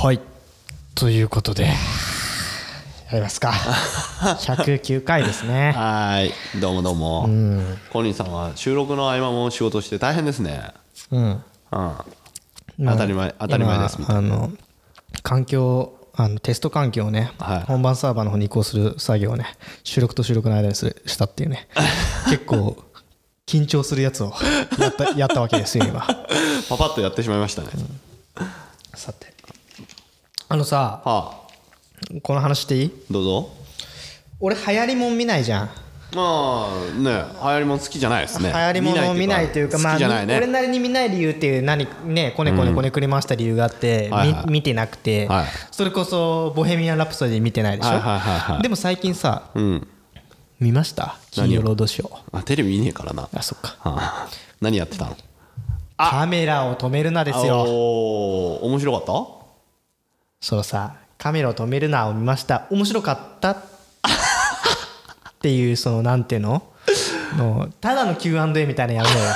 はい。ということで。やりますか。109回ですね。はい。どうもどうも、コニーさんは収録の合間も仕事して大変ですね。うん。うん。当たり前当たり前ですみたい今あの環境あのテスト環境をね、はい。本番サーバーの方に移行する作業をね収録と収録の間にするしたっていうね。結構緊張するやつをやったやったわけですよ今。パパッとやってしまいましたね、さてあのさはあ。この話していい？どうぞ。俺流行りもん見ないじゃん。まあね流行りもん好きじゃないですね。流行りものを見ないというかまあ好きじゃないね。俺なりに見ない理由っていう何ねこねこねこねくり回した理由があって、はいはい。み見てなくて、はい。それこそ「ボヘミアン・ラプソディ」見てないでしょ、はいはいはいはい。でも最近さうん。見ました？金曜ロードショー。あテレビ見ねえからな、はあそっか。あ、何やってたの？カメラを止めるなですよ。おー。面白かった？そうさカメラを止めるなを見ました。面白かった。っていうそのなんていうの？のただの Q&A みたいなのやるのよ。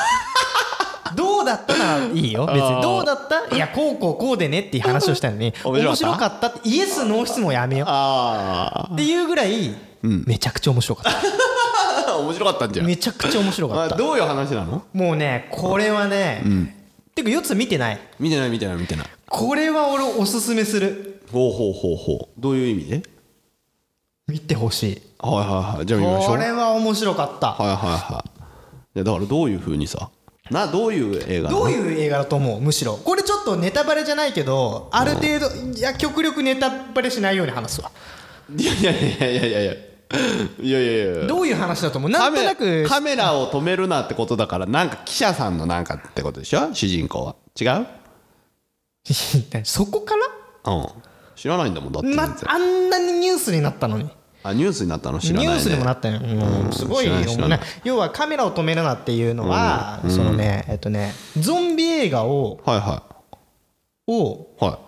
どうだったならいいよ。別に。どうだった？いやこうこうこうでねっていう話をしたのに。面白かった？ってイエスノー質問やめよう。あっていうぐらいめちゃくちゃ面白かっあ 面白かったんじゃん。ためちゃくちゃ面白かった。あどういう話なの？もうねこれはねてか4つ見てない。見てない見てない見てないこれは俺おすすめする。ほうほうほうほう。どういう意味で？見てほしい。はいはいはい。じゃあ見ましょう。これは面白かった。はいはいはい。いやだからどういうふうにさ？などういう映画どういう映画だと思う？むしろ。これちょっとネタバレじゃないけどある程度いや極力ネタバレしないように話すわ。いやいやいやいやいやいや。いやいやいや。どういう話だと思う？なんとなくカメラを止めるなってことだからなんか記者さんのなんかってことでしょ？主人公は。違う？そこかうん。知らないんだもんだって。ま、あんなにニュースになったのに。あニュースになったの？知らない、ね、ニュースにもなったよ、うん。すごい知らない知らない。ね要はカメラを止めるなっていうのは、そのねえっとねゾンビ映画をはいはをいはい。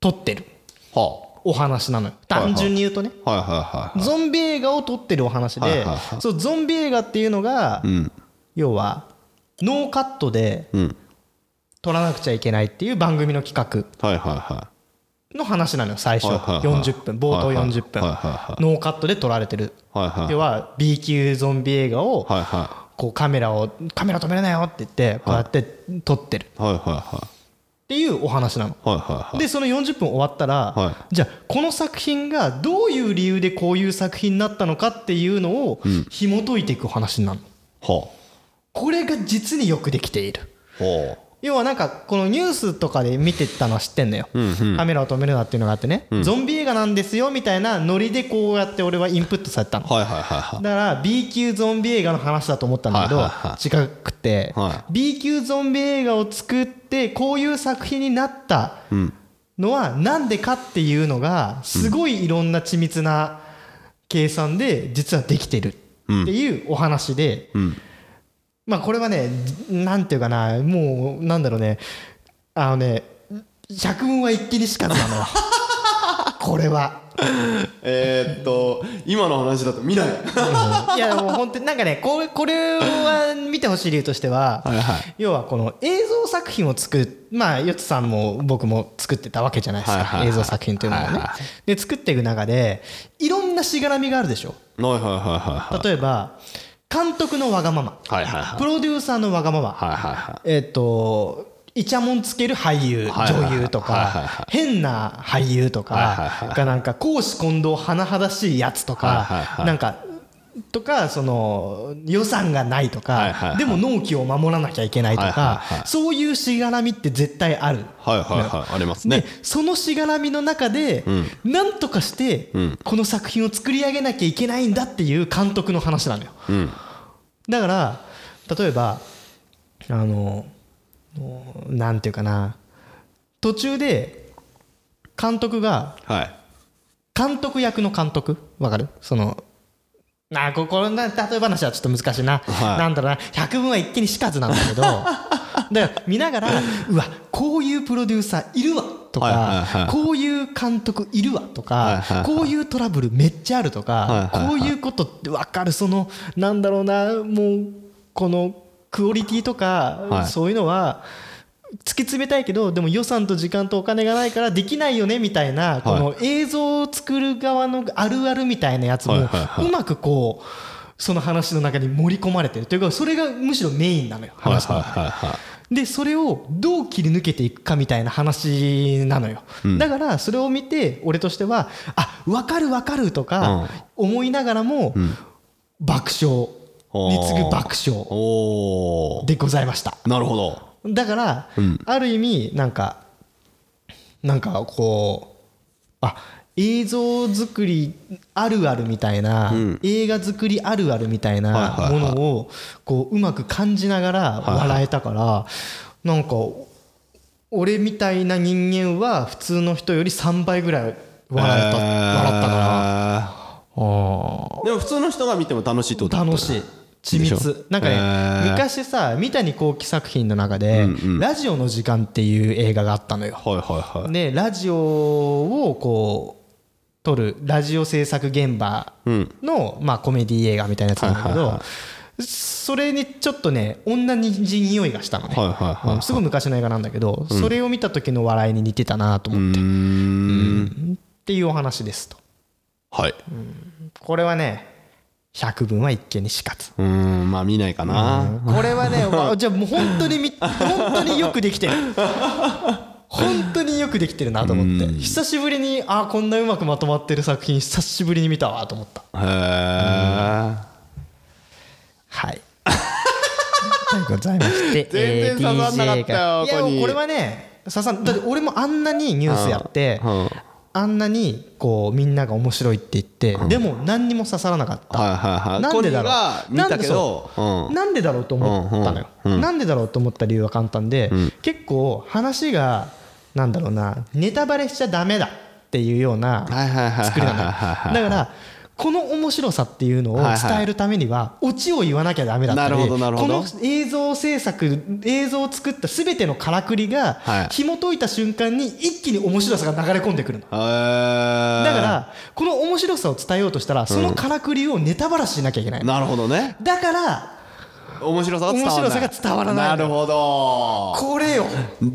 撮ってる。はお話なのよ。単純に言うとね、あはいはいはい。ゾンビ映画を撮ってるお話で、はいはいはそうゾンビ映画っていうのが、うん。要はノーカットでうん撮らなくちゃいけないっていう番組の企画の話なのよ最初。はいはいはい。40分冒頭はいはい。40分。ノーカットで撮られてる。要は B 級ゾンビ映画をこうカメラをカメラ止めるなよって言ってこうやって撮ってる。いはいはっていうお話なの。いはいはいはい。でその40分終わったら、はじゃあこの作品がどういう理由でこういう作品になったのかっていうのを紐解いていくお話になるの。はこれが実によくできている。要はなんかこのニュースとかで見てたのは知ってんのよ、カメラを止めるなっていうのがあってね、ゾンビ映画なんですよみたいなノリでこうやって俺はインプットされたの。あはいはいはいはい。だから B 級ゾンビ映画の話だと思ったんだけどはいはいは違くては B 級ゾンビ映画を作ってこういう作品になったのはなんでかっていうのがすごいいろんな緻密な計算で実はできてるっていうお話でまあこれはねなんていうかなもうなんだろうねあのね百聞は一気にしかずなの これは。えー、っと今の話だと見ないいやもう本当になんかねこれこれは見てほしい理由としては要はこの映像作品を作るまあヨッツさんも僕も作ってたわけじゃないですか。映像作品というものはいはで作っていく中でいろんなしがらみがあるでしょ。はいはいはいはい。例えば監督のわがまま。はいはいはい。プロデューサーのわがまま。はいはいはえっとイチャモンつける俳優女優とか変な俳優とかがなんか公私混同甚だしいやつとかはい。なんかとかその予算がないとかでも納期を守らなきゃいけないとはいかそういうしがらみって絶対ある。いはいはいはいありますでねそのしがらみの中でなんとかしてこの作品を作り上げなきゃいけないんだっていう監督の話なのよ。うん。だから例えばあのなんていうかな途中で監督がはい。監督役の監督？わかる？そのあここのな例え話はちょっと難しいな、はい。なんだろうな。百聞は一気にしかずなんだけど。だから見ながらうわこういうプロデューサーいるわ。とか、はいはいはい。こういう監督いるわ。とか、はいはいはい。こういうトラブルめっちゃあるとか、はいはいはい。こういうことって分かる。そのなんだろうなもうこのクオリティとか、はい。そういうのは突き詰めたいけどでも予算と時間とお金がないからできないよねみたいなこの映像を作る側のあるあるみたいなやつもはいはいはい。うまくこうその話の中に盛り込まれてるというかそれがむしろメインなのよはい話のはいはいはいでそれをどう切り抜けていくかみたいな話なのよ、だからそれを見て俺としてはあ分かる分かるとか思いながらも、爆笑。に次ぐ爆笑でございました。なるほどだから、ある意味なんかなんかこうあ映像作りあるあるみたいな、映画作りあるあるみたいなものをこううまく感じながら笑えたから、なんか俺みたいな人間は普通の人より3倍ぐらい笑えた、笑ったから。でも普通の人が見ても楽しいってことだった楽しい緻密。なんかねへー。昔さ三谷幸喜作品の中で「ラジオの時間」っていう映画があったのよ。はいはいはい。でラジオをこう撮るラジオ制作現場のまあコメディ映画みたいなやつなんだけはいはいはどそれにちょっとね同じ匂いがしたのね。はいはいはいすごい昔の映画なんだけどそれを見た時の笑いに似てたなと思って。うーん。っていうお話ですと。はい。これはね百聞は一見にしかずうーんまあ見ないかな。これはね、わじゃあもう本当にみ本当によくできてる。本当によくできてるなと思って。久しぶりにあこんなうまくまとまってる作品久しぶりに見たわと思った。へえはい。とございまして全然刺さんなかったよいやこれはね刺さんだって俺もあんなにニュースやってうんあんなにこうみんなが面白いって言ってでも何にも刺さらなかった。はいはいはい。なんでだろう？コニーが見たけどう？ん。なんでだろうと思ったのよ、なんでだろうと思った理由は簡単で、結構話がなんだろうなネタバレしちゃダメだっていうような作りなのだからこの面白さっていうのを伝えるためにはオチを言わなきゃダメだったりこの映像制作映像を作った全てのからくりがはい。紐解いた瞬間に一気に面白さが流れ込んでくるの。だからこの面白さを伝えようとしたらそのからくりをネタバラシしなきゃいけないなるほどね。だから面白さが伝わらない。面白さが伝わらないなるほど。これよ。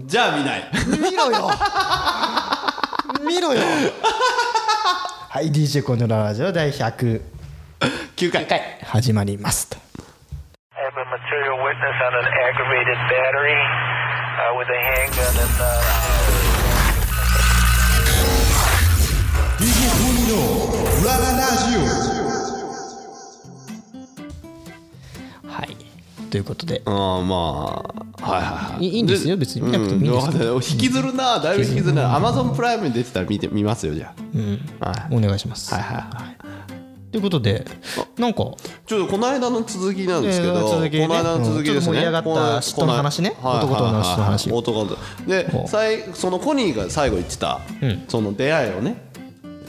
じゃあ見ない。見ろよ。見ろよはい、DJ コンドララジオ第109回。始まります。と。はい、ということで。あーまあはいはいはい。いいいんですよ別に。見なくてもいいんですけど。うん引きずるなだいぶ引きずるな。アマゾンプライムに出てたら見て見ますよじゃあ。はい。お願いします。はいはいということでなんかちょっとこの間の続きなんですけど、えー続きね。この間の続きですね。う盛り上がった嫉妬の話ね。この男と女の嫉妬の話。はいはいはい男とで、最そのコニーが最後言ってた、その出会いをね、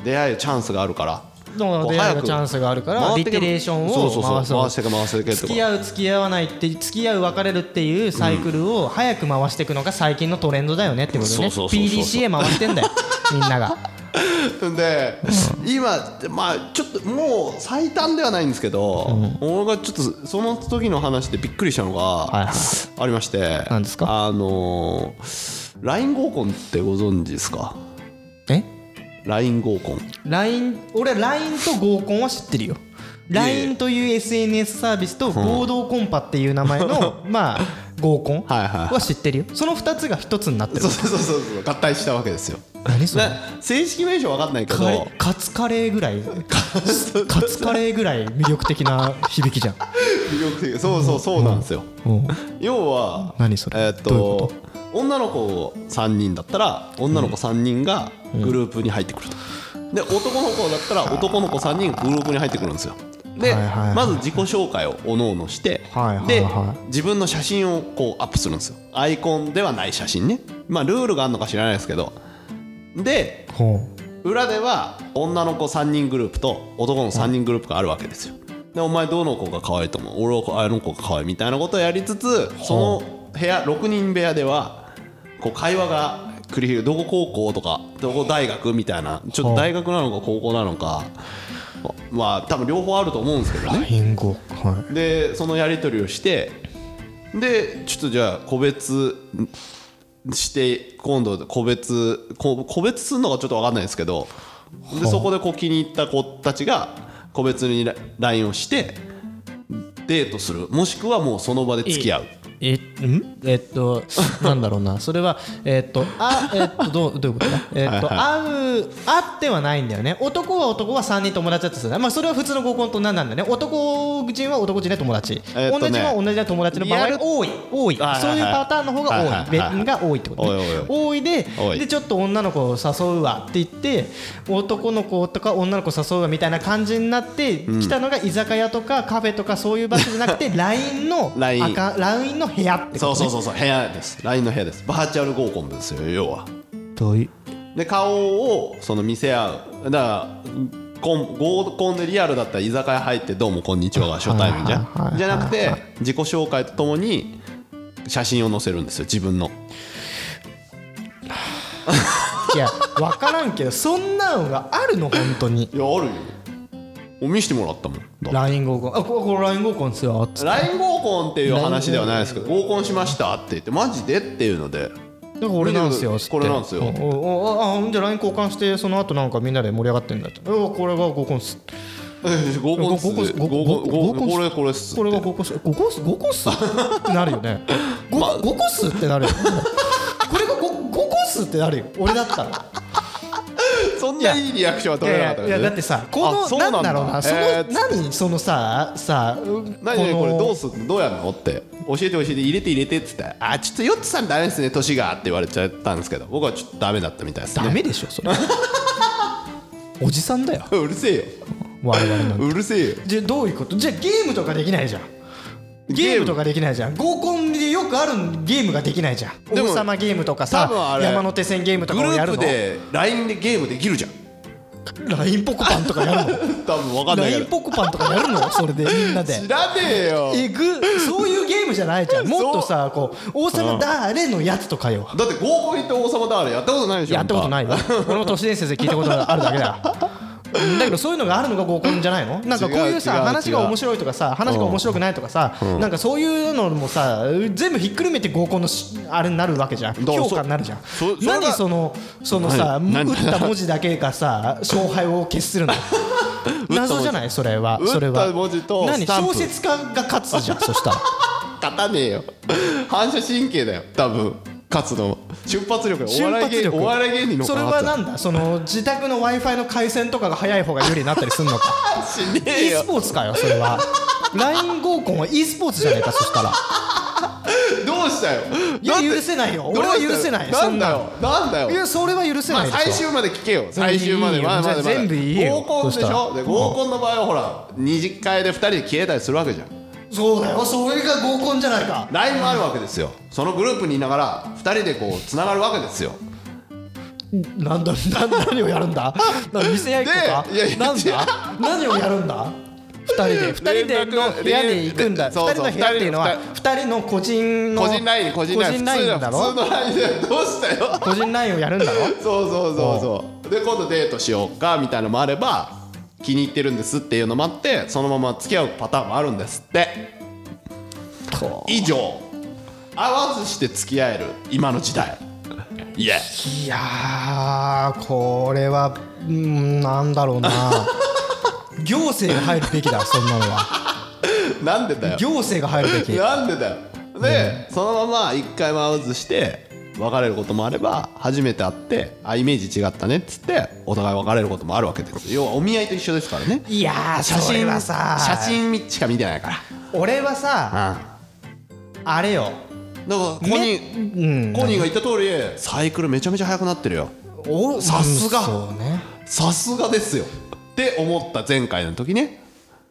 出会いチャンスがあるから。だから出会いのチャンスがあるからリテレーションをそうそうそう。回そう。回してけ回して付き合う付き合わないって付き合う別れるっていうサイクルを早く回していくのが最近のトレンドだよねってことね。PDCA 回してんだよ みんなが。で、今まあちょっともう最短ではないんですけど、俺がちょっとその時の話でびっくりしたのがはいはい。ありまして、何ですか？あのー LINE 合コンってご存知ですか？え？LINE 合コン。LINE 俺 LINE と合コンは知ってるよ。LINE という SNS サービスと合同コンパっていう名前の まあ合コンは知ってるよ。その2つが1つになってる。そうそうそうそう合体したわけですよ。何それ？な正式名称わかんないけど。カツカレーぐらい。カツカレーぐらい魅力的な響きじゃん。魅力的。そうそうそうなんですよ、うん。要は何それ？えーっどういうこと？女の子3人だったら女の子3人がグループに入ってくると、で男の子だったら男の子3人がグループに入ってくるんですよ。で、まず自己紹介をおのおのして、で自分の写真をこうアップするんですよ。アイコンではない写真ね。まあルールがあるのか知らないですけど。でほ裏では女の子3人グループと男の3人グループがあるわけですよ。でお前どの子が可愛いと思う？俺はあの子が可愛いみたいなことをやりつつその部屋6人部屋ではこう会話が繰り広げどこ高校とかどこ大学みたいなちょっと大学なのか高校なのかまあ多分両方あると思うんですけどう。ねはでそのやり取りをしてでちょっとじゃあ個別して今度個別こ個別するのがちょっと分かんないですけどでそこでこう気に入った子たちが個別に LINE をしてデートする。もしくはもうその場で付き合うえん？えっと なんだろうな。それはえっとあえっとどうどういうことだ？えっと会う会ってはないんだよね。男は男は3人友達だとするまあそれは普通の合コンと何なんだよね。男人は男人で友達。同じは同じで友達の場合多い。多い。そういうパターンの方が多い。別が多いってこと多いででちょっと女の子を誘うわって言って男の子とか女の子誘うわみたいな感じになって来たのが居酒屋とかカフェとかそういう場所じゃなくて LINE の LINE 赤 LINE の部屋ってことね。そうそうそうそう部屋です。LINE の部屋です。バーチャル合コンですよ要は。どういう？で顔をその見せ合う。だからコン合コンでリアルだったら居酒屋入って「どうもこんにちは」が初対面じゃん。じゃなくて自己紹介とともに写真を載せるんですよ自分の。いや分からんけどそんなのがあるの本当にいやあるよお見してもらったもん。LINE 合コン。あここれ LINE 合コンですよつって。LINE 合コンっていう話ではないですけど合コンしましたって言ってマジでっていうので。だから俺なんですよこれなんですよ。おおおあじゃあ LINE 交換してその後なんかみんなで盛り上がってんだっておこれが合コンっす。合コンっす。合コンこれこれっすこれが合コンっす。合コンっす？合コンっす？ってなるよね。合コンっす？ってなるよ。これが合合コンっす？ってなるよ。俺だったらそんな。いいリアクションはい取れなかったやいやだってさこのあそうなんだろうなそのえー何そのささ何々これどうすどうやんのって教えて教えて入れて入れてっつってあちょっとヨッツさんダメですね年がって言われちゃったんですけど僕はちょっとダメだったみたいですねダメでしょそれおじさんだようるせえよ我々のうるせえよじゃあどういうことじゃあゲームとかできないじゃんゲームとかできないじゃん。合コンでよくあるゲームができないじゃん。王様ゲームとかさ山手線ゲームとグルかをやるの。ープで LINE でゲームできるじゃん。LINE ポコパンとかやるの？多分分かんないけ LINE どポコパンとかやるの？それでみんなで。知らねえよ。えぐ。そういうゲームじゃないじゃん。もっとさこう王様誰のやつとかよ。だって合コン行って王様だあれやったことないでしょやったことないいよ。俺も都市伝説で聞いたことがあるだけだだけどそういうのがあるのが合コンじゃないの？なんかこういうさ話が面白いとかさ話が面白くないとかさなんかそういうのもさ全部ひっくるめて合コンのしあれになるわけじゃん。評価になるじゃん。何そのそのさ何打った文字だけがさ勝敗を決するの？謎じゃない？それは。それは。何？小説家が勝つじゃんそしたら。勝たねえよ。反射神経だよ多分勝つの瞬発力。だお瞬笑い芸発力お笑い芸人のそれはなんだ？その自宅の w i f i の回線とかが早い方が有利になったりするのか？しねえ e よスポーツかよそれは。LINE 合コンは e スポーツじゃねえかそしたら。どうしたよ？いや許せないよ。俺は許せない。なんだよ？なんだよ？いやそれは許せまあない最終まで聞けよ。最終まで。まだまだ全部言えよ。合コンでしょ？で合コンの場合はほら二次会で二人で消えたりするわけじゃんそうだよ。それが合コンじゃないか。LINE もあるわけですよ。そのグループにいながら二人でこうつながるわけですよ。なんだな何をやるんだ？な店やいっこか？でいやいやなんだ？何をやるんだ？二人で。二人での部屋で行くんだ。そうそう二人の部屋っていうのは二人の個人の個人 LINE 個人 LINE 個人 LINE だろ普通の LINE でどうしたよ？個人 LINE をやるんだろ？そうそうそうそう。で今度デートしようかみたいなのもあれば気に入ってるんですっていうのもあってそのまま付き合うパターンもあるんですって。以上。合わずして付き合える今の時代。いやーこれはうんなんだろうな。行政が入るべきだそんなのは。なんでだよ。行政が入るべき。なんでだよ。で、そのまま一回も会わずして別れることもあれば初めて会ってあイメージ違ったねっつってお互い別れることもあるわけです。要はお見合いと一緒ですからね。いやー写真はさ写真しか見てないから。俺はさあれよ。だからコニー、うん。コニーが言った通りサイクルめちゃめちゃ速くなってるよ。おさすが。うんそうね。さすがですよ。って思った前回の時ね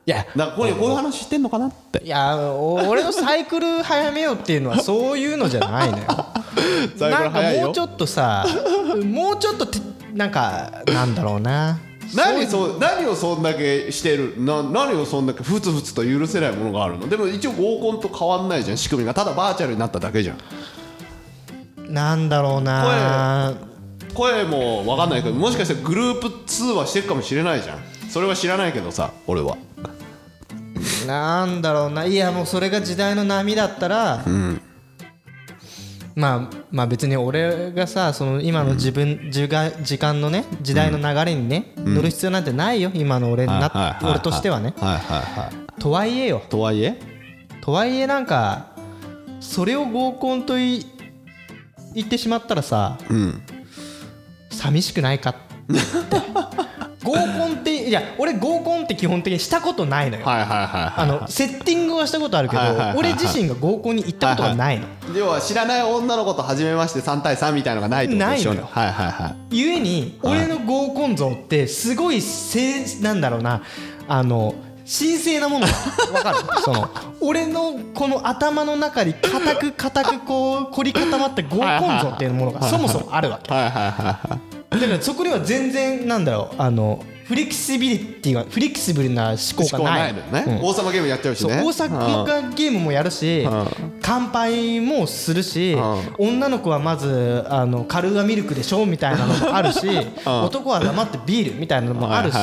いやだからコニーこういう話してんのかなって。いやお俺のサイクル 早めようっていうのはそういうのじゃないのよ。サイクル早いよなんかもうちょっとさもうちょっとてなんかなんだろうな。何そう何をそんだけしてる？な何をそんだけふつふつと許せないものがあるの？でも一応合コンと変わんないじゃん仕組みが。ただバーチャルになっただけじゃん。なんだろうな。声も分かんないけどもしかしたらグループ通話してるかもしれないじゃん。それは知らないけどさ俺はなんだろうな。いやもうそれが時代の波だったら、まあまあ別に俺がさその今の自分、時間時間のね時代の流れにね、乗る必要なんてないよ今の俺な、俺としてはね。はいはいはい。とはいえよ。とはいえ？とはいえなんかそれを合コンとい言ってしまったらさうん。寂しくないかって 合コンっていや俺合コンって基本的にしたことないのよ、はいはいはいはいあのセッティングはしたことあるけどはいはいはいはい。俺自身が合コンに行ったことがないの。要は知らない女の子と初めまして3対3みたいなのがないってことでしょないのよ。はいはいはい。ゆえに俺の合コン像ってすごいせなんだろうな。あの神聖なものがわかる？その俺のこの頭の中に固く固くこう凝り固まった合コン像っていうものがそもそもあるわけ。はいはいはいはいだからそこには全然なんだろうあのフレキシビリティがフレキシブルな思考がない。のね、王様ゲームやっちゃうしね。そう大阪ゲームもやるし乾杯もするし女の子はまずあのカルーアミルクでしょみたいなのもあるし男は黙ってビールみたいなのもあるし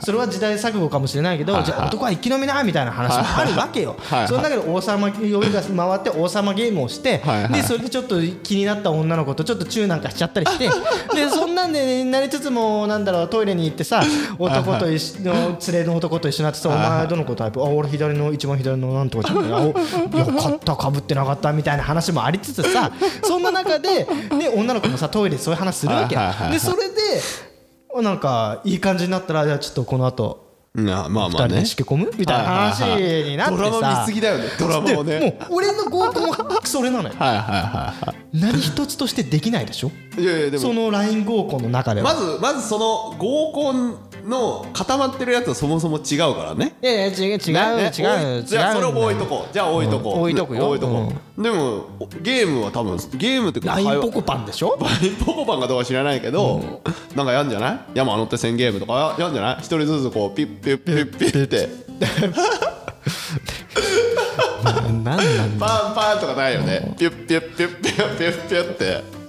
それは時代錯誤かもしれないけどじゃあ男は生き延びなみたいな話もあるわけよ。その中で王様呼びが回って王様ゲームをしてでそれでちょっと気になった女の子とちょっとチューなんかしちゃったりしてでそんなんでなりつつもなんだろうトイレに行ってさ男と一緒の連れの男と一緒になってさ「お前どの子タイプあ俺左の一番左のなんとかちゃんよかったかぶってなかった」みたいな話もありつつさ そんな中でで女の子もさトイレでそういう話するわけ。はいはいはいはい。でそれでなんかいい感じになったらじゃあちょっとこの後うんまあまあね。でしけ込む？みたいな話になって。ドラマ見さすぎだよね。ドラマをね。もう俺の合コンはそれなのよ。はいはいはいは何一つとしてできないでしょ？いいやいやでも。その LINE 合コンの中では。まずまずその合コンの固まってるやつはそもそも違うからね。いやいや違う違う違うね違うじゃあそれを置いとこう。じゃあ置いとこう、うん置いとくよ。置いとこう、でもゲームは多分ゲームっていうか LINE ポコパンでしょ？LINE ポコパンかどうか知らないけど、なんかやんじゃない？山乗って1000ゲームとかやんじゃない？一人ずつこうピッピッピッピッって。なんなんだパンパンとかないよねピュッピュッピュッピュッピュッピュッって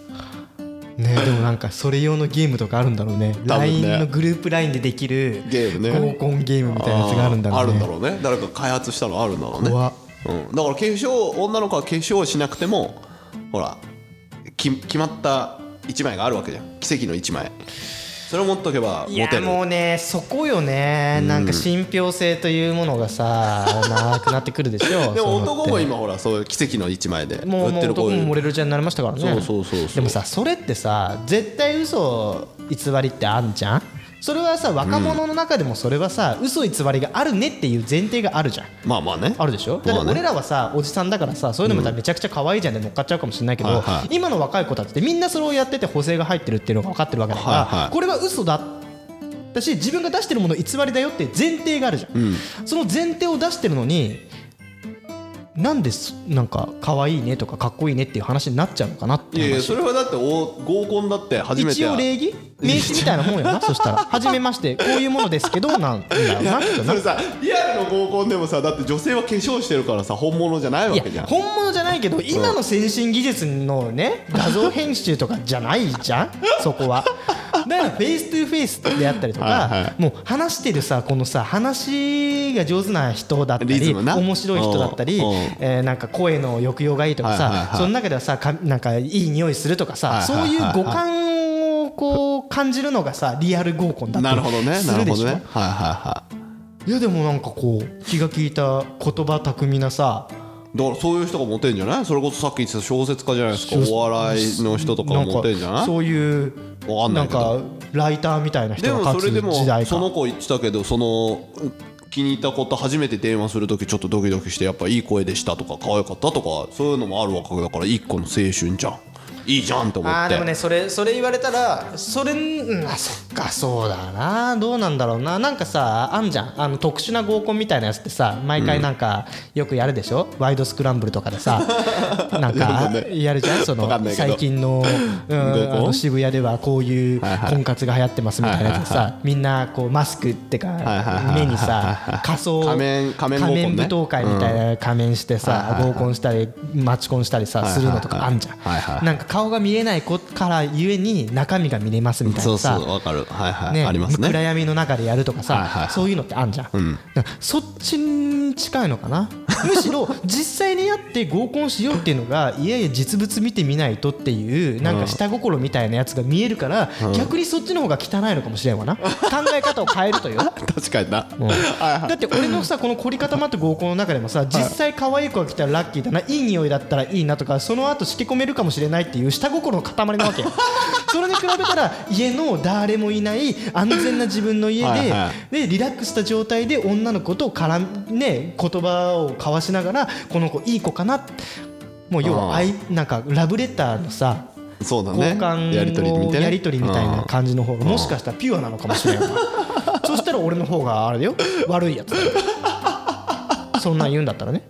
ね。でもなんかそれ用のゲームとかあるんだろうね。LINE のグループ LINE でできるゲームね。合コンゲームみたいなやつがあるんだろうね。あるんだろうね。誰か開発したのあるんだろうね、うん、だから化粧女の子は化粧しなくてもほらき決まった一枚があるわけじゃん。奇跡の一枚それを持っとけばモテる。もうねそこよね。なんか信憑性というものがさ なくなってくるでしょ。でも男も今ほらそういう奇跡の一枚で。もうもう男もモレルちゃんになりましたからね。そうそうそう。でもさそれってさ絶対嘘偽りってあんじゃん？それはさ若者の中でもそれはさ、嘘偽りがあるねっていう前提があるじゃん。まあまあね。あるでしょ？だってまあね俺らはさおじさんだからさそういうのもめちゃくちゃ可愛いじゃんで乗っかっちゃうかもしれないけど、はいはい。今の若い子たちってみんなそれをやってて補正が入ってるっていうのが分かってるわけだから、はいはい。これは嘘だ。だし自分が出してるもの偽りだよって前提があるじゃん、その前提を出してるのになんですなんか可愛いねとかかっこいいねっていう話になっちゃうのかなっていやいや話それはだってお合コンだって初めて一応礼儀？名刺みたいなもんよな。そしたら「はじめましてこういうものですけど」なんだよな それさリアルの合コンでもさだって女性は化粧してるからさ本物じゃないわけじゃん。本物じゃないけど今の先進技術のね画像編集とかじゃないじゃん？そこはだから face to face であったりとはいはかもう話してるさこのさ話が上手な人だったり面白い人だったりえーなんか声の抑揚がいいとかはいはいはい。さその中ではさかなんかいい匂いするとかさはいそうはい。はいいう五感をこう感じるのがさリアル合コンだったりなるほどねなるほするでしょ？どね。はいはいはい。やでもなんかこう気が利いた言葉巧みなさいだからそういう人がモテんじゃない？それこそさっき言ってた小説家じゃないですか。お笑いの人とかがモテんじゃない？そういうわかんなけど。ないんかライターみたいな人でが勝つもそれでも時代か。その子言ってたけどその気に入った子と初めて電話する時ちょっとドキドキしてやっぱいい声でしたとか可愛かったとかそういうのもあるわけだから一個の青春じゃんいいじゃんって思って。あーでもねそれそれ言われたらそれうん。あそっか。そうだな。どうなんだろうな。なんかさあんじゃん。あの特殊な合コンみたいなやつってさ毎回なんかよくやるでしょ、ワイドスクランブルとかでさ。なんやかやるじゃん？その最近の,、うん、の渋谷ではこういう婚活が流行ってますみたいなやつでさみんなこうマスクってか目にさ仮装仮面仮面合コンね。舞踏会みたいな仮面してさ合コンしたりマチコンしたりさするのとかあんじゃん。はいはい。なんか顔が見えない子からゆえに中身が見れますみたいそうそなさうわかる。はいはい、ねありますね。暗闇の中でやるとかさ、はいはいはい。そういうのってあんじゃん、ん。だからそっちに近いのかな？むしろ実際にやって合コンしようっていうのがいやいや実物見てみないとっていうなんか下心みたいなやつが見えるから逆にそっちの方が汚いのかもしれんわな。考え方を変えるとよ 確かにな。だって俺のさこの凝り固まった合コンの中でもさ実際可愛い子が来たらラッキーだな。いい匂いだったらいいなとかその後しけ込めるかもしれないっていう下心の塊なわけよ。それに比べたら家の誰もいない安全な自分の家ででリラックスした状態で女の子と絡んね言葉を交わしながらこの子いい子かな。もう要はあいなんかラブレターのさ交そうだね。換やり取りみたいな。のやり取りみたいな感じの方がもしかしたらピュアなのかもしれない。そしたら俺の方があれだよ。悪いやつそんなん言うんだったらね。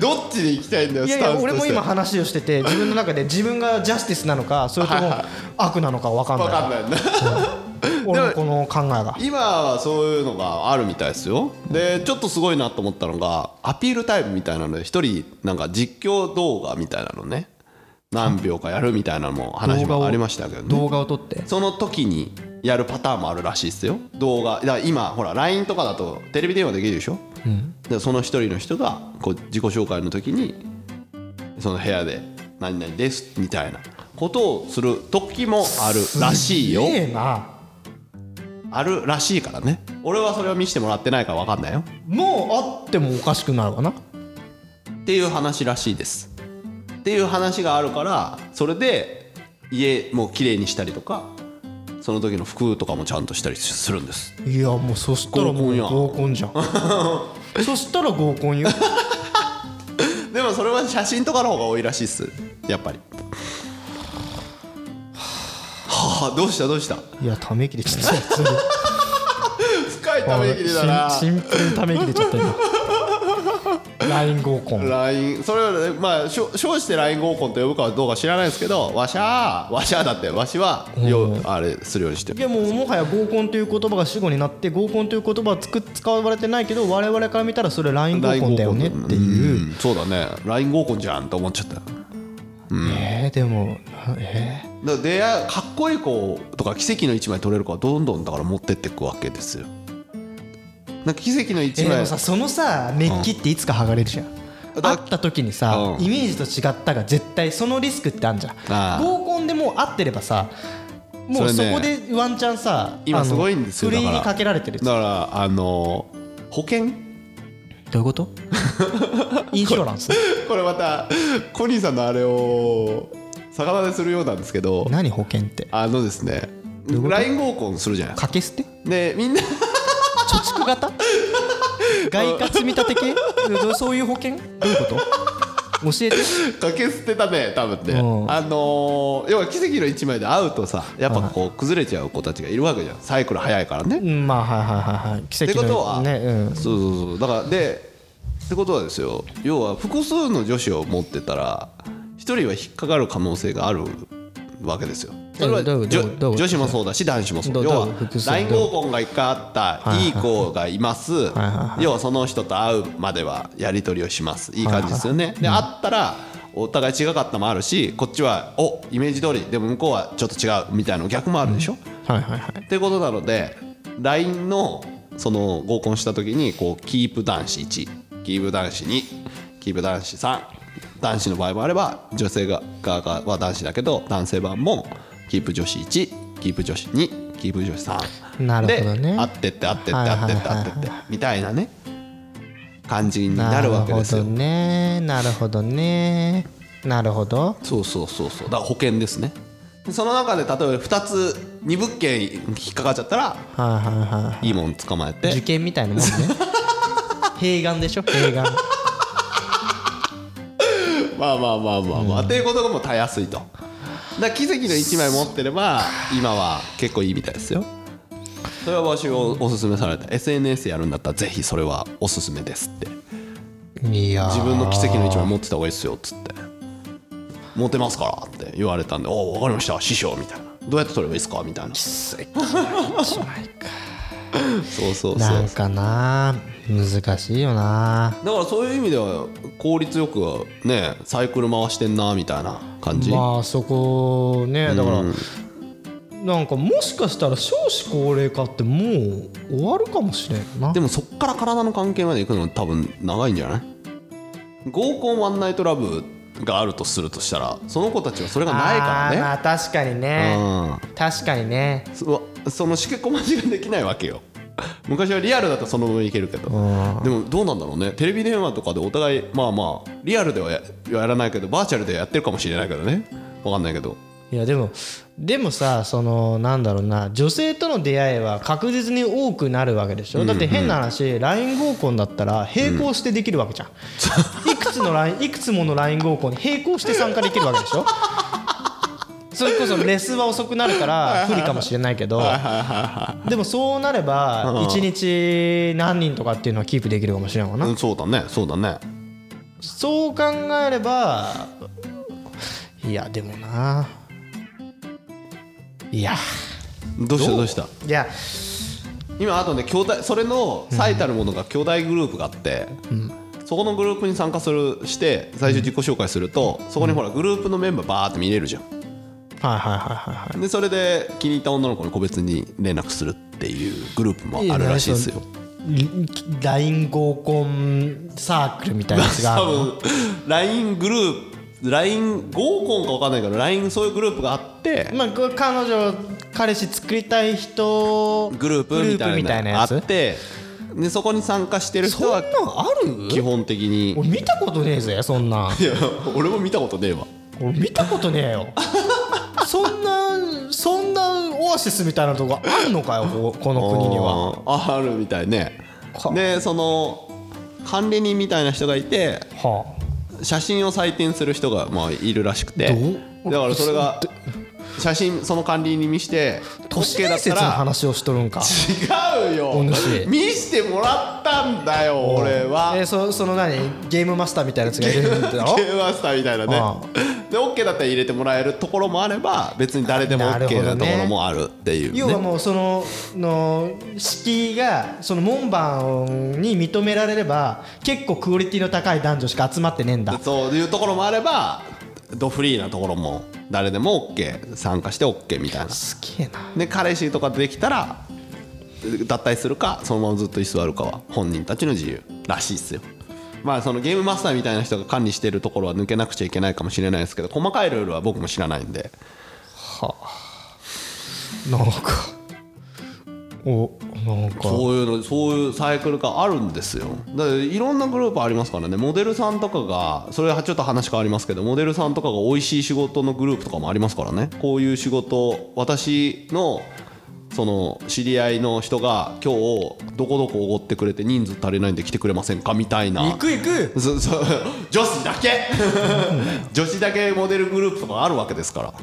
どっちで行きたいんだよいやいや俺も今話をしてて自分の中で自分がジャスティスなのかそれとも 悪なのか分かんない。分かんないな俺のこの考えが。今はそういうのがあるみたいですよ。でちょっとすごいなと思ったのがアピールタイムみたいなので一人なんか実況動画みたいなのね。何秒かやるみたいなのも話もありましたけどね。動画を撮って。その時にやるパターンもあるらしいですよ。動画。だから今ほら LINE とかだとテレビ電話できるでしょ、でその一人の人がこう自己紹介の時にその部屋で「何々です」みたいなことをする時もあるらしいよ。ええなあるらしいからね。俺はそれを見せてもらってないから分かんないよ。もうあってもおかしくなるかな？っていう話らしいです。っていう話があるからそれで家もう綺麗にしたりとかその時の服とかもちゃんとしたりするんです。いやもうそしたらもう合コンや。合コンじゃん。そしたら合コンよ。でもそれは写真とかの方が多いらしいっす。やっぱりあどうした？どうした？いやため息出ちゃったよ普通に。深いため息だな。シンプルにため息出ちゃったよ LINE 合コン。LINE それはねまあしょ称して LINE 合コンと呼ぶかはどうか知らないですけどわしゃーわしゃーだってわしはよあれするようにしてる。いやもうもはや合コンという言葉が主語になって合コンという言葉はつく使われてないけど我々から見たらそれ LINE 合コンだよねっていう。うんそうだね。LINE 合コンじゃんと思っちゃったえーでもえだから出会いかっこいい子とか奇跡の一枚取れる子はどんどんだから持ってっていくわけですよ。なんか奇跡のーえで一枚もさそのさメッキっていつか剥がれるじゃん。だ会った時にさうん。イメージと違ったが絶対そのリスクってあるじゃん。合コンでもう会ってればさもうそこでワンチャンさ今すごいんですよ。にかけられてるだからあの保険どういうこと？インシュランス？これまたコニーさんのあれを逆立てするようなんですけど何保険って？あのですね LINE 合コンするじゃない？掛け捨て？でみんな貯蓄型？外貨積み立て系？どそういう保険？どういうこと？教えて。かけ捨てたね多分ね。うん。あのー要は奇跡の一枚で会うとさやっぱこう崩れちゃう子たちがいるわけじゃん。サイクル早いからね。うんまあはいはいはいはい。奇って跡ことは、のねうん。そうそうそう。だからでってことはですよ。要は複数の女子を持ってたら一人は引っかかる可能性があるわけですよそれは女子もそうだし男子もそう要は LINE 合コンが一回あったいい子がいます。要はその人と会うまではやり取りをします。いい感じですよね。で会ったらお互い違かったのもあるしこっちはおイメージ通りでも向こうはちょっと違うみたいな逆もあるでしょ、はいはいはい。ってことなので LINE のその合コンした時にこうキープ男子1キープ男子2キープ男子3男子の場合もあれば女性側がは男子だけど男性版もキープ女子1キープ女子2キープ女子3なるほどね。で会ってって会ってってはいはいはい会ってって会って。ってみたいなね。感じになるわけですよ。なるほどね。なるほどね。なるほど。そうそうそうそう。だから保険ですね。でその中で例えば2つ2物件引っかかっちゃったらはいはいはいい。いもん捕まえて。受験みたいなもんね。併願でしょ？併願 まあまあまあまあまあ、っていうことがもうたやすいとだ奇跡の1枚持ってれば今は結構いいみたいですよ。それはわしをおすすめされた。SNS やるんだったらぜひそれはおすすめですって。いやー。自分の奇跡の1枚持ってた方がいいですよっつって。持てますからって言われたんで「おお分かりました師匠」みたいな「どうやって取ればいいですか?」みたいな。そうそうそう。なんかな難しいよな。だからそういう意味では効率よくねサイクル回してんなみたいな感じ、まあそこねだからなんかもしかしたら少子高齢化ってもう終わるかもしれんな。でもそっから体の関係まで行くの多分長いんじゃない？合コンワンナイトラブがあるとするとしたらその子たちはそれがないからね。まあ確かにね。うん。確かにね。そそのしけこまじができないわけよ 昔はリアルだとそのままいけるけど。でもどうなんだろうね。テレビ電話とかでお互いまあまあリアルではややらないけどバーチャルでやってるかもしれないけどね。わかんないけど。いやでもでもさそのなんだろうな。女性との出会いは確実に多くなるわけでしょ、だって変な話 LINE 合コンだったら並行してできるわけじゃん、いくつの LINE いくつもの LINE 合コンに並行して参加できるわけでしょ？それこそレスは遅くなるから不利かもしれないけどでもそうなれば1日何人とかっていうのはキープできるかもしれんわな。うんそうだねそうだね。そう考えればいやでもな。いや。どうしたどう？した？いや。今あとね兄弟それの最たるものが兄弟グループがあって、そこのグループに参加するして最初自己紹介すると、そこにほらグループのメンバーバーって見れるじゃんはいはいはいはいはい。でそれで気に入った女の子に個別に連絡するっていうグループもあるらしいですよ。LINE 合コンサークルみたいなやつがあ多分 LINE グループ LINE 合コンか分かんないけど LINE そういうグループがあってまあ彼女彼氏作りたい人グループみたいなやつ？ってでそこに参加してる人はそんなんある？基本的に。俺見たことねえぜそんな。んいや俺も見たことねえわ。俺見たことねえよ そんなそんなオアシスみたいなとこあるのかよ ここの国には。あーあるみたいね。か。でその管理人みたいな人がいては写真を採点する人がまあいるらしくて。だからそれが写真その管理人に見してあ都市伝説の話をしとるんか。違うよ。お主。見してもらったんだよ俺は。えそその何？ゲームマスターみたいなやつがいるんだろ？ゲームマスターみたいなね。あで OK だったら入れてもらえるところもあれば別に誰でも OK なところもあるっていう要はねもうそのの敷居がその門番に認められれば結構クオリティの高い男女しか集まってねえんだ。そういうところもあればドフリーなところも誰でも OK 参加して OK みたいな。すげえな。で彼氏とかできたら脱退するかそのままずっと居座るかは本人たちの自由らしいっすよまあそのゲームマスターみたいな人が管理してるところは抜けなくちゃいけないかもしれないですけど細かいルールは僕も知らないんで。なんかおなんか。そういうのそういうサイクルがあるんですよ。だいろんなグループありますからね。モデルさんとかがそれはちょっと話変わりますけどモデルさんとかが美味しい仕事のグループとかもありますからね。こういう仕事私のその知り合いの人が今日どこどこおごってくれて人数足りないんで来てくれませんかみたいな。行く。行くそそ 女子だけ。女子だけモデルグループとかあるわけですから。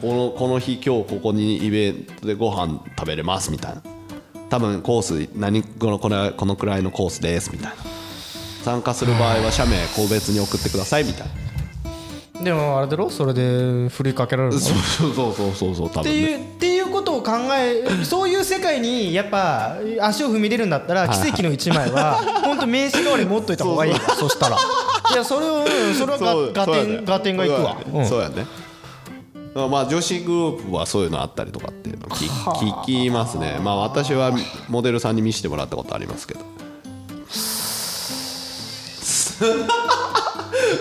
このこの日今日ここにイベントでご飯食べれますみたいな。多分コース何このこれこのくらいのコースですみたいな。参加する場合は社名個別に送ってくださいみたいな。でもあれだろ？それで振りかけられるの？そうそうそうそうそう多って分ねいうっていうことを考え そういう世界にやっぱ足を踏み入れるんだったら奇跡の一枚は 本当名刺代わりに持っといた方がいい。よそしたら。いやそれをうんそれはそうが合そうやね。点合点がいくわ。うん。そうやね。まあ女子グループはそういうのあったりとかっていうの聞聞きますね。まあ私はモデルさんに見せてもらったことありますけど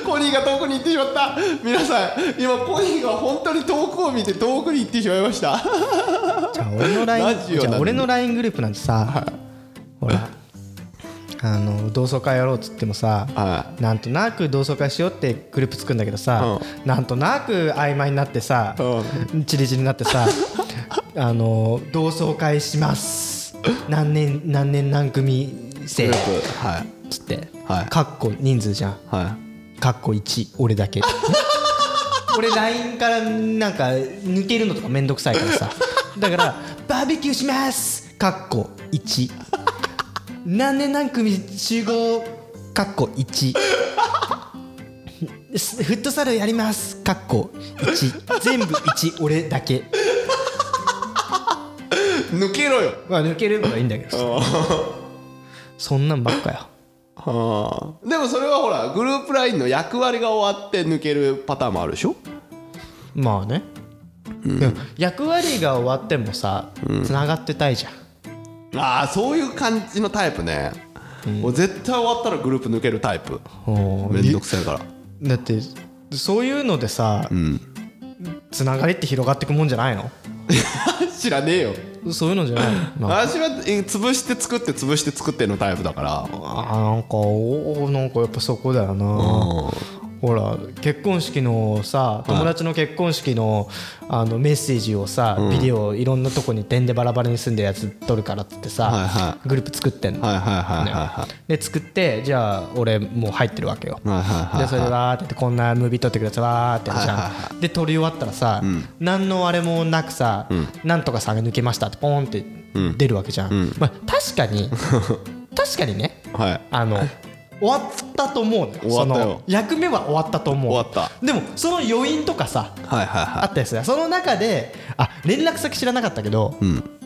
コニーが遠くに行ってしまった。皆さん今コニーが本当に遠くを見て遠くに行ってしまいました。じゃあ俺のラ LINE じゃあ俺の LINE グループなんてさほら。あの同窓会やろうっつってもさはなんとなく同窓会しようってグループ作るんだけどさなんとなく曖昧になってさチリチリになってさ あの同窓会します。何年何年何組生はい。つって。はい。かっこ人数じゃん。はいかっこ1俺だけ。俺 LINE からなんか抜けるのとかめんどくさいからさ。だからバーベキューします!かっこ1何年何組集合?かっこ1すフットサルやります。かっこ1全部1俺だけ。抜けろよ。まあ抜ければいいんだけどさ。そんなんばっかよはあでもそれはほらグループラインの役割が終わって抜けるパターンもあるでしょ？まあね。でも役割が終わってもさつながってたいじゃん。ああそういう感じのタイプね、俺絶対終わったらグループ抜けるタイプ。めんどくさいから。だってそういうのでさ、つながりって広がってくもんじゃないの？知らねえよ。そういうのじゃない。のなんか私はえ潰して作って潰して作ってのタイプだから。あーなんかおーなんかやっぱそこだよなほら結婚式のさ友達の結婚式のあのメッセージをさ、ビデオいろんなとこに点でバラバラに住んでるやつ撮るからっつってさ、グループ作ってんの、で作ってじゃあ俺もう入ってるわけよ、はいはいはいでそれでわーってやってこんなムービー撮ってくださいわーってやるじゃん、で撮り終わったらさ、何のあれもなくさ、なんとかさんが抜けましたってポーンって出るわけじゃん、まあ、確かに 確かにね。はい。あの 終わったと思う終わったよ。その役目は終わったと思う。終わった。でもその余韻とかさはいはいはあったりする。その中であ連絡先知らなかったけど、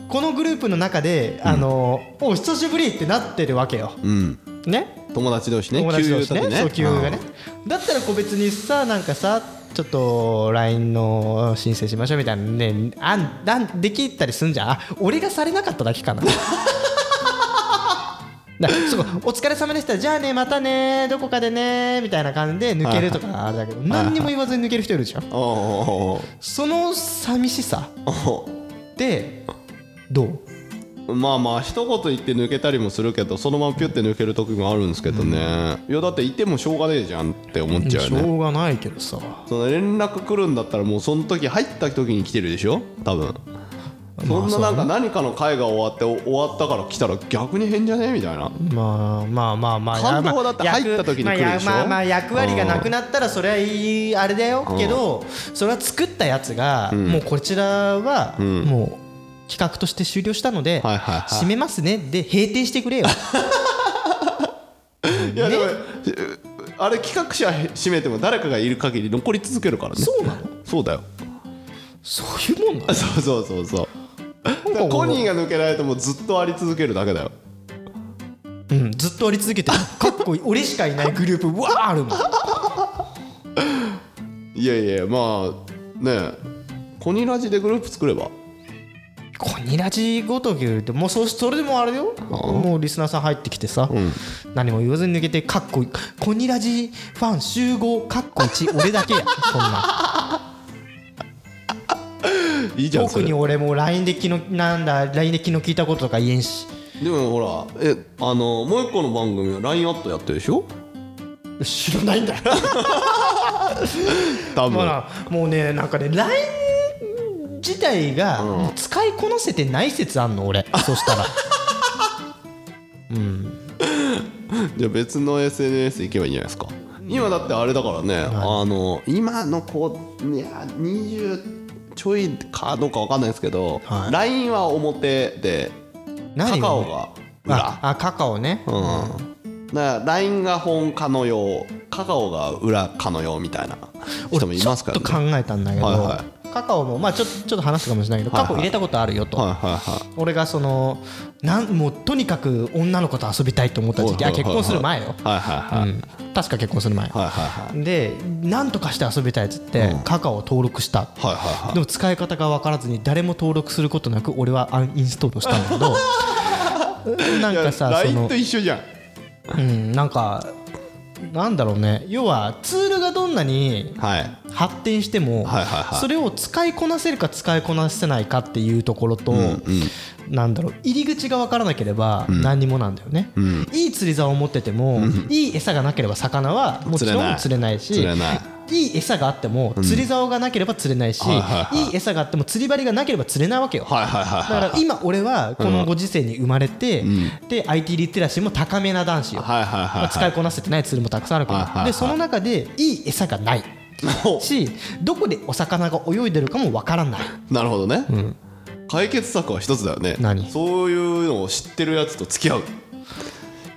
このグループの中で、あのお久しぶりってなってるわけよ、いうん。ね？友達同士ね。友達同士ね。給油とかそう給油がね。だったら個別にさなんかさちょっと LINE の申請しましょうみたいなねあんなんできたりすんじゃん。あ俺がされなかっただけかなだそこお疲れ様でした。じゃあねまたねどこかでねみたいな感じで抜けるとかあれだけど何にも言わずに抜ける人いるじゃんその寂しさおーってどう？まあまあ一言言って抜けたりもするけどそのままピュって抜ける時もあるんですけどね、いやだっていてもしょうがねえじゃんって思っちゃうよね。しょうがないけどさ。その連絡来るんだったらもうその時入った時に来てるでしょ？多分そんななんか何かの会が終わってお終わったから来たら逆に変じゃね？みたいな。まあまあまあまあ感動はだってまあ入った時に来るでしょ？まあまあまあ役割がなくなったらそれはいいあれだよ。けどそれは作ったやつがもうこちらはもう企画として終了したのではいはいはい。締めますね。で閉店してくれよ。いやでも、あれ企画者閉めても誰かがいる限り残り続けるからね。そうなの？そうだよ。そういうもんなの？そうそうそうそうコニーが抜けないともうずっとあり続けるだけだよ。うんずっとあり続けてる。かっこいい。俺しかいないグループうわーあるもん。いやいやまあねコニラジでグループ作れば？コニラジごとき言うともうそそれでもあれよ。もうリスナーさん入ってきてさ、何も言わずに抜けてかっこいい。コニラジファン集合かっこ1俺だけや。そんないいじゃん特に俺も LINE で昨日なんだ LINE で昨日聞いたこととか言えんし。でもほらえあのもう一個の番組は LINE アットやってるでしょ？知らないんだよ。多分、まあもうねなんかね LINE 自体が使いこなせてない説あんの俺。そしたら。じゃあ別の SNS 行けばいいんじゃないですか。今だってあれだからね、あの今の子いや20ちょいかどうかわかんないですけど、はい。LINE は表でカ何カオが裏。ああカカオね、うん。だから LINE が本かのようカカオが裏かのようみたいな人もいますからね。ちょっと考えたんだけど、はいはカカオもまあちょちょっと話すかもしれないけど、はいはい。カカオ入れたことあるよと、はいはいはい。俺がそのなんもうとにかく女の子と遊びたいと思った時期あ結婚する前よ、はいはいはい、うん。確か結婚する前、はいはいはい。でなんとかして遊びたいっつって、カカオを登録した、はいはいはい。でも使い方が分からずに誰も登録することなく俺はアンインストールしたんだけど。なんかさ LINE のと一緒じゃん。うんなんかなんだろうね。要はツールがどんなにはい。発展しても、それを使いこなせるか使いこなせないかっていうところと、なんだろう入り口が分からなければ何にもなんだよね、いい釣り竿を持ってても、いい餌がなければ魚はもちろん釣れない。しいいい餌があっても釣り竿がなければ釣れないし、はいはい餌があっても釣り針がなければ釣れないわけよ、だから今俺はこのご時世に生まれて、で IT リテラシーも高めな男子よ、使いこなせてないツールもたくさんあるけど、はいはいはいでその中でいい餌がない。しどこでお魚が泳いでるかもわからない。なるほどね、解決策は一つだよね。何？そういうのを知ってるやつと付き合う。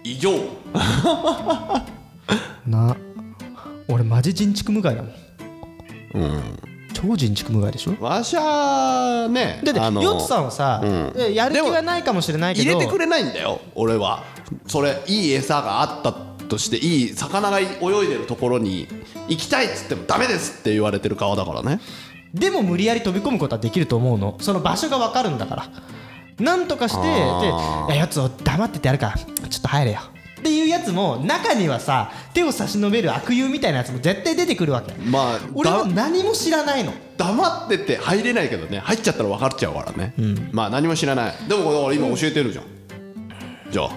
以上 な俺マジ人畜無害だもん。超人畜無害でしょ？わしゃね。だってあのヨッツさんはさ、えやる気はないかもしれないけど。入れてくれないんだよ俺は。それいい餌があったとしていい魚が泳いでるところに行きたいっつってもダメですって言われてる側だからね。でも無理やり飛び込むことはできると思うの。その場所が分かるんだから。なんとかしてであー。いややつを黙っててやるから。ちょっと入れよっていうやつも中にはさ手を差し伸べる悪友みたいなやつも絶対出てくるわけ。まあ俺はだ何も知らないの。黙ってて入れないけどね入っちゃったら分かっちゃうからね、まあ何も知らない。でもだから今教えてるじゃん、じゃあ。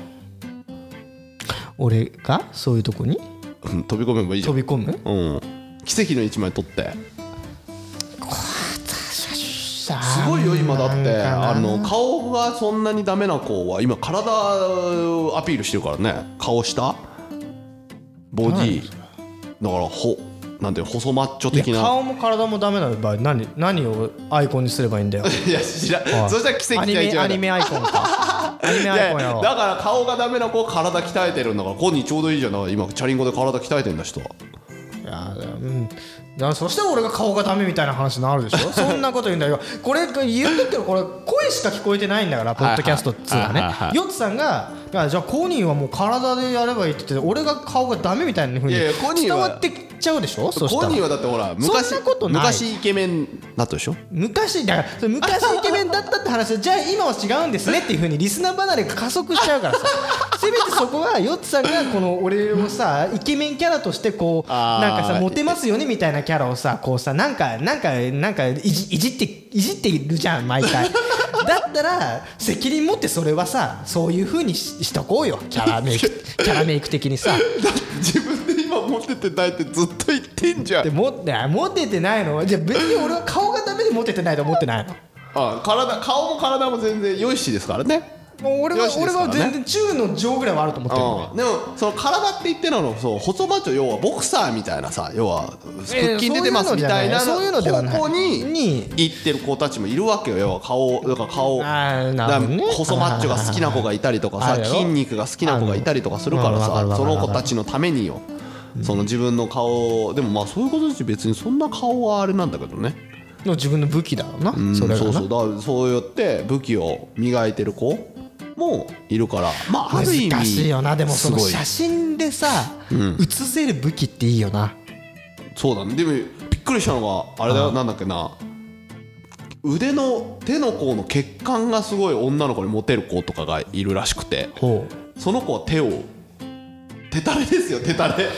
俺がそういうとこに？うん飛び込めばいいじゃん。飛び込む？うん。奇跡の一枚取ってすすごいよ今だって。ああの顔がそんなにダメな子は今体アピールしてるからね。顔下？ボディ？だからほなんていうの細マッチョ的な。顔も体もダメな場合何何をアイコンにすればいいんだよ。いや知らん。そしたら奇跡アニが一番メアニメアイコンか。アニメアイコンやろうだから顔がダメな子は体鍛えてるんだから子にちょうどいいじゃんだから今チャリンコで体鍛えてんだ人は。いやうん。そしたら俺が顔がダメみたいな話になるでしょ？そんなこと言うんだよ。これ言っとくけどこれ声しか聞こえてないんだからポッドキャストっつうのはね。ヨッツさんがじゃあコニーはもう体でやればいいって言って俺が顔がダメみたいなふうに伝わってっちゃうでしょ？そしたら。コニーはだってほら昔そんなことない。昔イケメンだったでしょ？昔だからそれ昔イケメンだったって話で じゃあ今は違うんですねっていうふうにリスナー離れが加速しちゃうからさ。せめてそこはヨッツさんがこの俺をさイケメンキャラとしてこうなんかさモテますよねみたいなキャラをさ こうさなんかなんかなんかいじいじっていじってるじゃん毎回。だったら責任持ってそれはさそういうふうにししとこうよ。キャラメイクキャラメイク的にさ。自分で今モテてないってずっと言ってんじゃん。でもモテてないの？じゃあ別に俺は顔がダメでモテてないと思ってないの？あ体顔も体も全然良いしですからね。もう俺は、俺は全然中の上ぐらいはあると思ってるのうん。でもその体って言ってるのそう細マッチョ要はボクサーみたいなさ要は腹筋出てますみたいなそういうのではない。方向にに。行ってる子たちもいるわけよ。要は顔だから顔だ細マッチョが好きな子がいたりとかさ筋肉が好きな子がいたりとかするからさその子たちのためによその自分の顔でもまあそういうことだし別にそんな顔はあれなんだけどね。の自分の武器だろうな、うんそれそうそう。だからそうやって武器を磨いてる子もいるからまあある意味難しいよな。でもそのすごい。写真でさ、写せる武器っていいよな。そうだね。でもびっくりしたのがあれだよ。なんだっけな。腕の手の甲の血管がすごい女の子にモテる子とかがいるらしくて。ほその子は手を手たれですよ手たれ。う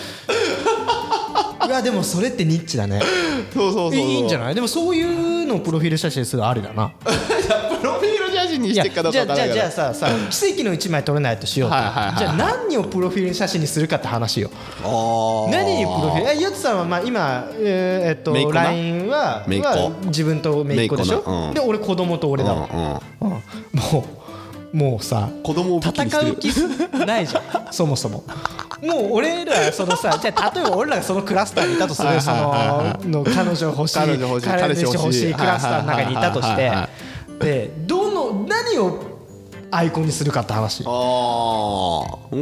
いやでもそれってニッチだね。そうそうそういいんじゃない？でもそういうのをプロフィール写真するありだな。プロフィール写真にしてっかどうじゃあかじゃあじゃあささ奇跡の一枚撮れないとしようとはいはいはいじゃあ何をプロフィール写真にするかって話よ。何にプロフィール？えヨッツさんはまあ今えーえっと LINE はは自分と姪っ子でしょ？うん。で俺子供と俺だわ。うんうん。うん。もうもうさ子供を戦う気ないじゃん。そもそももう俺らそのさ じゃあ例えば俺らがそのクラスターにいたとするそのの彼女欲しい彼女欲しい彼氏欲しいクラスターの中にいたとしてでどの何をアイコンにするかって話。ああ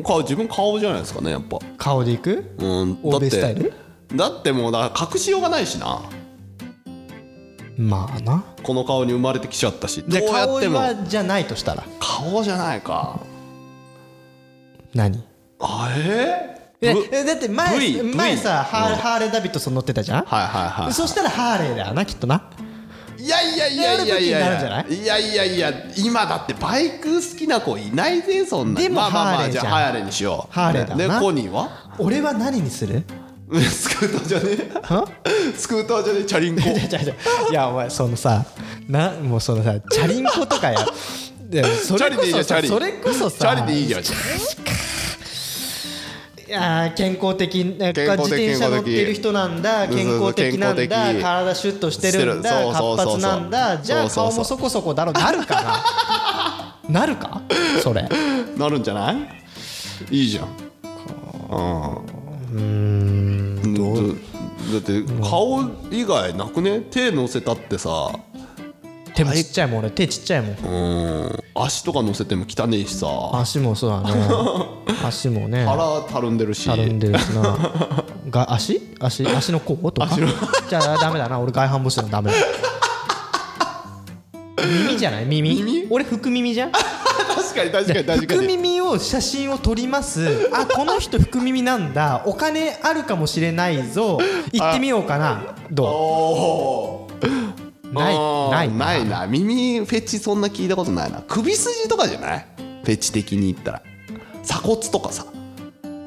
顔自分顔じゃないですかねやっぱ。顔でいく？うんタイル？だってもうだから隠しようがないしな。まあな。この顔に生まれてきちゃったしどうじゃあ顔やっても。はじゃないとしたら？顔じゃないか。何？あええだって前 V 前さハーうんハーレー・ダビッドソン乗ってたじゃん？はいはいはいそしたらハーレーだよなきっとな。いやいやいやいやいや。やる武器になるんじゃない？いやいやいや今だってバイク好きな子いないぜそんなでもまあまあまハーレーじゃん。あじゃあハーレーにしよう。ハーレーだな。でコニーは？俺は何にする？スクーターじゃねは？スクーターじゃねチャリンコ。いやお前そのさなもうそのさチャリンコとかや。でそれこチャリでいいじゃんチャリ。それこそさチャリでいいじゃん。いやー健康的なんか自転車乗ってる人なんだ健健康的なんだ体シュッとしてるんだ活発なんだじゃあ顔もそこそこだろ。なるかな？なるか？それ。なるんじゃない？いいじゃん。うんだって顔以外なくね？手乗せたってさ手もちっちゃいもん俺手ちっちゃいもん。うん。足とか乗せても汚ねえしさ。足もそうだね。足もね。腹たるんでるし。たるんでるしな。が足？足？足の甲とか？じゃあダメだな。俺外反母趾のダメだ。耳じゃない？耳？耳？俺福耳じゃん？確かに確かに確か福に耳を写真を撮ります。あこの人福耳なんだ。お金あるかもしれないぞ。行ってみようかな。どおないないな。いな。耳フェチそんな聞いたことないな。首筋とかじゃない？フェチ的に言ったら。鎖骨とかさ。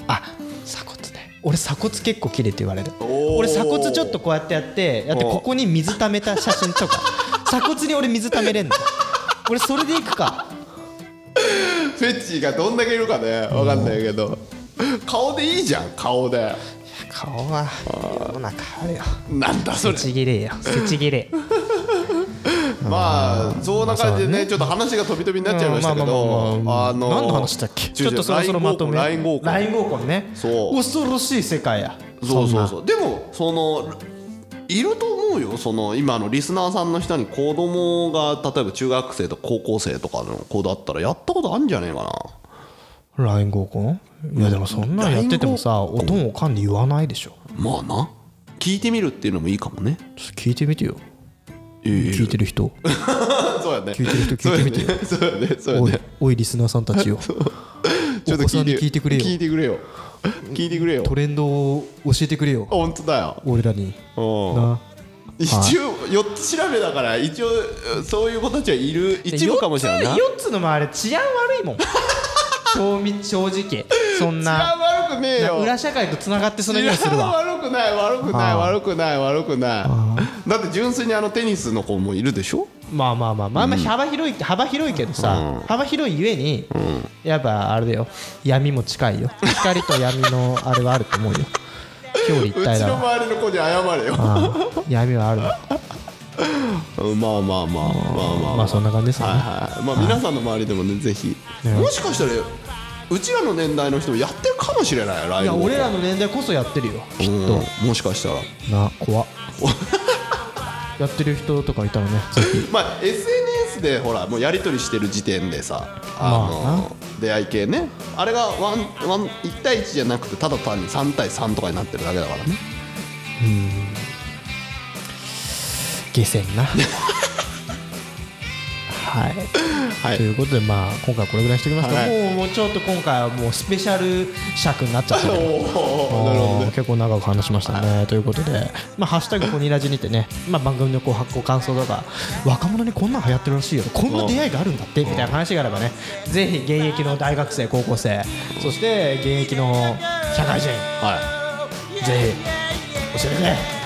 あ鎖骨ね。俺鎖骨結構綺麗って言われる。俺鎖骨ちょっとこうやってやってやってここに水溜めた写真とか。鎖骨に俺水溜めれんの。俺それでいくか。フェチがどんだけいるかね。分かんないけど。顔でいいじゃん顔で顔は世の中あるよ。なんだそれ。せちぎれよ。せちぎれ まあそんな感じでねちょっと話が飛び飛びになっちゃいましたけどあの何の話だっけ？ちょっとそろそろまとめ。LINE 合コン。LINE 合コンね。そう。恐ろしい世界や。そうそうう。そうでもそのいると思うよ。その今のリスナーさんの人に子供が例えば中学生と高校生とかの子だったらやったことあるんじゃねえかな LINE 合コン？いやでもそんなんやっててもさ音もおかんで言わないでしょ。まあな。聞いてみるっていうのもいいかもね。ちょっと聞いてみてよ。聞聞いてる人。そうやね。聞いてる人聞いてみて。よそうやね。そうやおいねおいリスナーさんたちよ。ちょっとお子さんに聞いてくれよ。聞いてくれよ。聞いてくれよ。トレンドを教えてくれよ。本当だよ。俺らに。うん。な。一応4つ調べだから一応そういう子たちはいる。一部かもしれないな。4つの周り治安悪いもん 正味正直そん治な安悪くねえよ。裏社会とつながってその匂いするわ。悪くない悪くない悪くない悪くない。だって純粋にあのテニスの子もいるでしょ？まあまあまあまあまあ幅広い幅広いけどさ幅広いゆえにやっぱあれだよ。闇も近いよ。光と闇のあれはあると思うよ。表裏一うちの周りの子に謝れよ。闇はあるわ。うんまあまあまあまあまあまあ。そんな感じですよはいねはい。まあ皆さんの周りでもねぜひ。もしかしたらうちらの年代の人もやってるかもしれないライブいや俺らの年代こそやってるよきっと。うんもしかしたら。な怖っ。やってる人とかいたらねぜひ。まあ SNS でほらもうやり取りしてる時点でさあまの出会い系ね。あれがワンワン1対1じゃなくてただ単に3対3とかになってるだけだからね下船な。はい、はい。ということでまあ今回はこれぐらいにしておきますか、はい。もうもうちょっと今回はもうスペシャル尺になっちゃったけ ど結構長く話しましたね、ということで、まあ、ハッシュタグコニラジにてね、まあ、番組のこう発行感想とか若者にこんなん流行ってるらしいよ。こんな出会いがあるんだってみたいな話があればねぜひ現役の大学生高校生そして現役の社会人はぜひ教えてくれ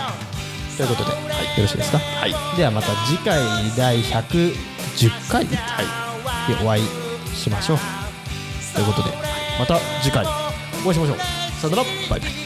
ということで、よろしいですか、はい。ではまた次回第110回でお会いしましょう。ということでまた次回お会いしましょう。さよなら。バイバイ